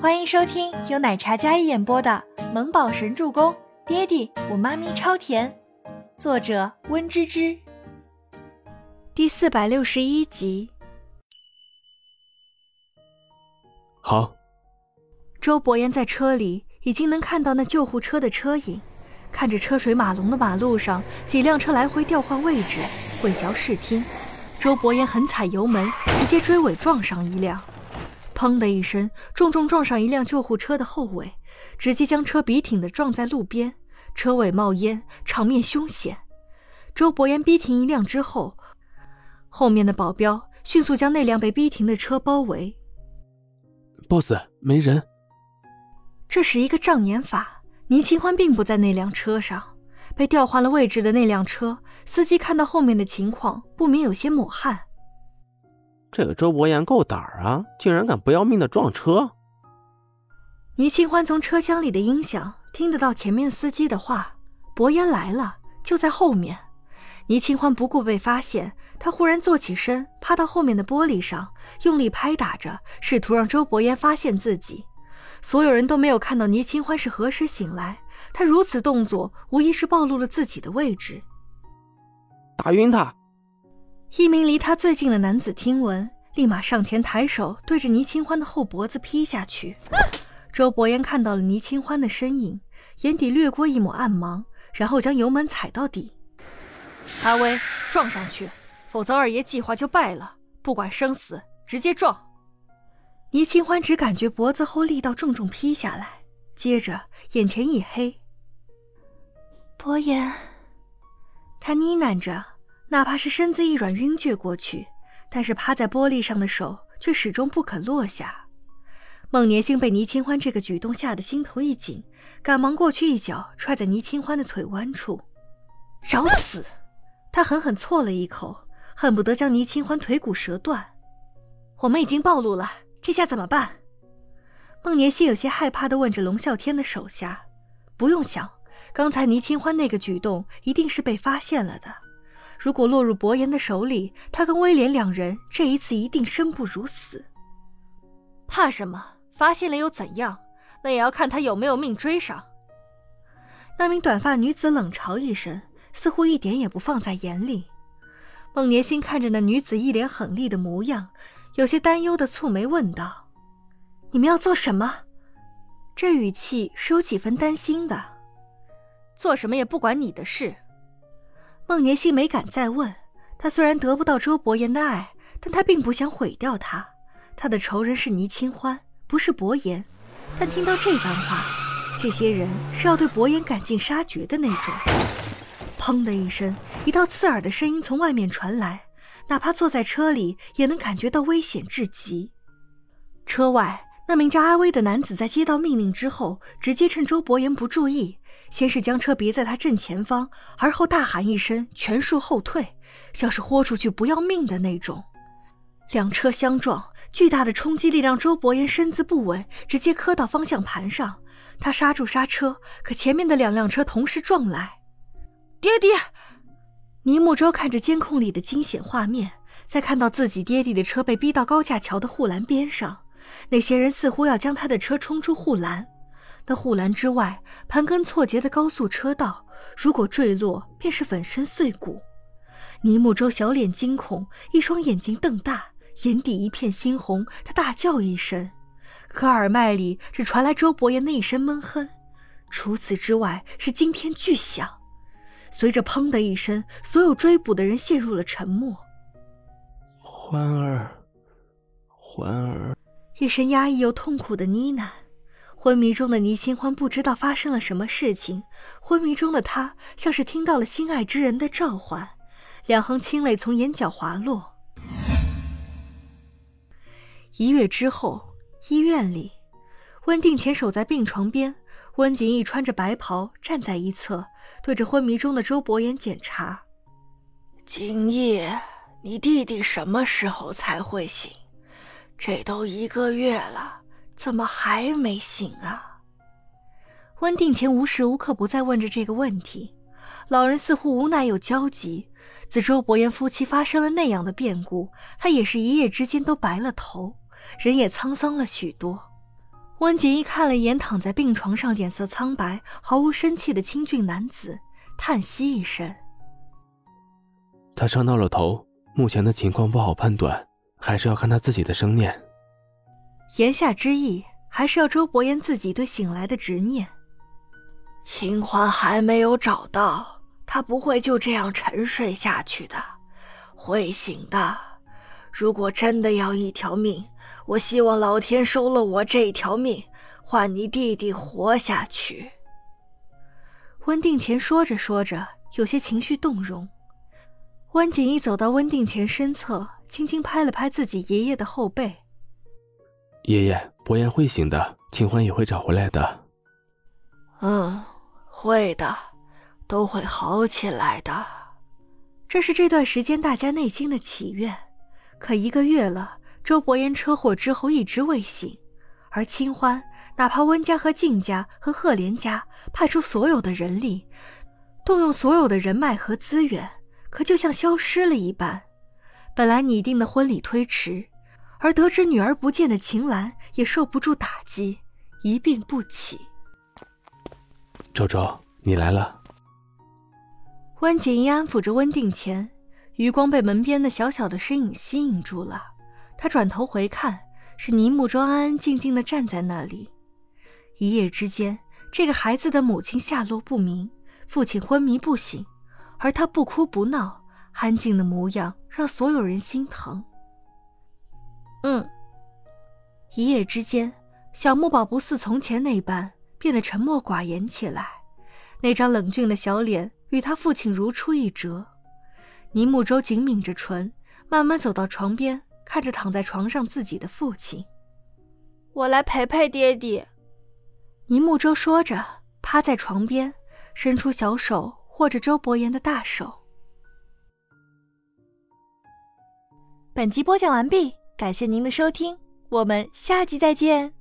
欢迎收听由奶茶嘉一演播的《萌宝神助攻》，爹地我妈咪超甜，作者温芝芝。第四百六十一集。好。周伯言在车里已经能看到那救护车的车影，看着车水马龙的马路上几辆车来回调换位置，混淆视听。周伯言狠踩油门，直接追尾撞上一辆，砰的一声，重重撞上一辆救护车的后尾，直接将车笔挺的撞在路边，车尾冒烟，场面凶险。周伯言逼停一辆之后，后面的保镖迅速将那辆被逼停的车包围。boss，没人。这是一个障眼法，倪清欢并不在那辆车上。被调换了位置的那辆车，司机看到后面的情况，不免有些抹汗。这个周伯言够胆儿啊，竟然敢不要命的撞车！倪清欢从车厢里的音响听得到前面司机的话：“伯言来了，就在后面。”倪清欢不顾被发现，他忽然坐起身，趴到后面的玻璃上，用力拍打着，试图让周伯言发现自己。所有人都没有看到倪清欢是何时醒来。他如此动作，无疑是暴露了自己的位置。打晕他！一名离他最近的男子听闻，立马上前抬手，对着倪清欢的后脖子劈下去。周伯言看到了倪清欢的身影，眼底掠过一抹暗芒，然后将油门踩到底。阿威，撞上去，否则二爷计划就败了。不管生死，直接撞！倪清欢只感觉脖子后力道重重劈下来。接着，眼前一黑。伯言，他呢喃着，哪怕是身子一软晕厥过去，但是趴在玻璃上的手却始终不肯落下。孟年星被倪清欢这个举动吓得心头一紧，赶忙过去一脚踹在倪清欢的腿弯处。找死！他狠狠啐了一口，恨不得将倪清欢腿骨折断。我们已经暴露了，这下怎么办？孟年心有些害怕的问着龙啸天的手下：“不用想，刚才倪清欢那个举动一定是被发现了的。如果落入伯言的手里，他跟威廉两人这一次一定生不如死。怕什么？发现了又怎样？那也要看他有没有命追上。”那名短发女子冷嘲一声，似乎一点也不放在眼里。孟年心看着那女子一脸狠厉的模样，有些担忧的蹙眉问道。你们要做什么？这语气是有几分担心的。做什么也不管你的事。孟年心没敢再问。他虽然得不到周伯言的爱，但他并不想毁掉他。他的仇人是倪清欢，不是伯言。但听到这番话，这些人是要对伯言赶尽杀绝的那种。砰的一声，一道刺耳的声音从外面传来，哪怕坐在车里也能感觉到危险至极。车外。那名叫阿威的男子在接到命令之后，直接趁周伯言不注意，先是将车别在他正前方，而后大喊一声“全数后退”，像是豁出去不要命的那种。两车相撞，巨大的冲击力让周伯言身子不稳，直接磕到方向盘上。他刹住刹车，可前面的两辆车同时撞来。爹爹！倪木舟看着监控里的惊险画面，在看到自己爹地的车被逼到高架桥的护栏边上。那些人似乎要将他的车冲出护栏，那护栏之外盘根错节的高速车道，如果坠落，便是粉身碎骨。倪木舟小脸惊恐，一双眼睛瞪大，眼底一片猩红。他大叫一声，可耳麦里只传来周伯言那一声闷哼，除此之外是惊天巨响。随着砰的一声，所有追捕的人陷入了沉默。欢儿，欢儿。一声压抑又痛苦的呢喃，昏迷中的倪清欢不知道发生了什么事情。昏迷中的他像是听到了心爱之人的召唤，两行清泪从眼角滑落。一月之后，医院里，温定前守在病床边，温景逸穿着白袍站在一侧，对着昏迷中的周伯言检查。景逸，你弟弟什么时候才会醒？这都一个月了，怎么还没醒啊？温定前无时无刻不在问着这个问题，老人似乎无奈又焦急。自周伯言夫妻发生了那样的变故，他也是一夜之间都白了头，人也沧桑了许多。温景逸看了一眼躺在病床上、脸色苍白、毫无生气的清俊男子，叹息一声：“他伤到了头，目前的情况不好判断，还是要看他自己的生念。”言下之意，还是要周伯言自己对醒来的执念。秦欢还没有找到，他不会就这样沉睡下去的，会醒的。如果真的要一条命，我希望老天收了我这一条命，换你弟弟活下去。温定前说着说着，有些情绪动容。温景逸走到温定前身侧，轻轻拍了拍自己爷爷的后背：“爷爷，伯言会醒的，清欢也会找回来的。”“嗯，会的，都会好起来的。”这是这段时间大家内心的祈愿。可一个月了。周伯言车祸之后一直未醒，而清欢哪怕温家和靳家和赫连家派出所有的人力，动用所有的人脉和资源，可就像消失了一般。本来拟定的婚礼推迟，而得知女儿不见的秦岚也受不住打击，一病不起。周周，你来了。温景逸安抚着温定前，余光被门边的小小的身影吸引住了。他转头回看，是倪木舟安安静静的站在那里。一夜之间，这个孩子的母亲下落不明，父亲昏迷不醒，而他不哭不闹，安静的模样让所有人心疼。嗯。一夜之间，小木宝不似从前那般变得沉默寡言起来，那张冷峻的小脸与他父亲如出一辙。倪木舟紧抿着唇，慢慢走到床边。看着躺在床上自己的父亲，我来陪陪爹爹。倪木舟说着，趴在床边，伸出小手握着周伯言的大手。本集播讲完毕，感谢您的收听，我们下集再见。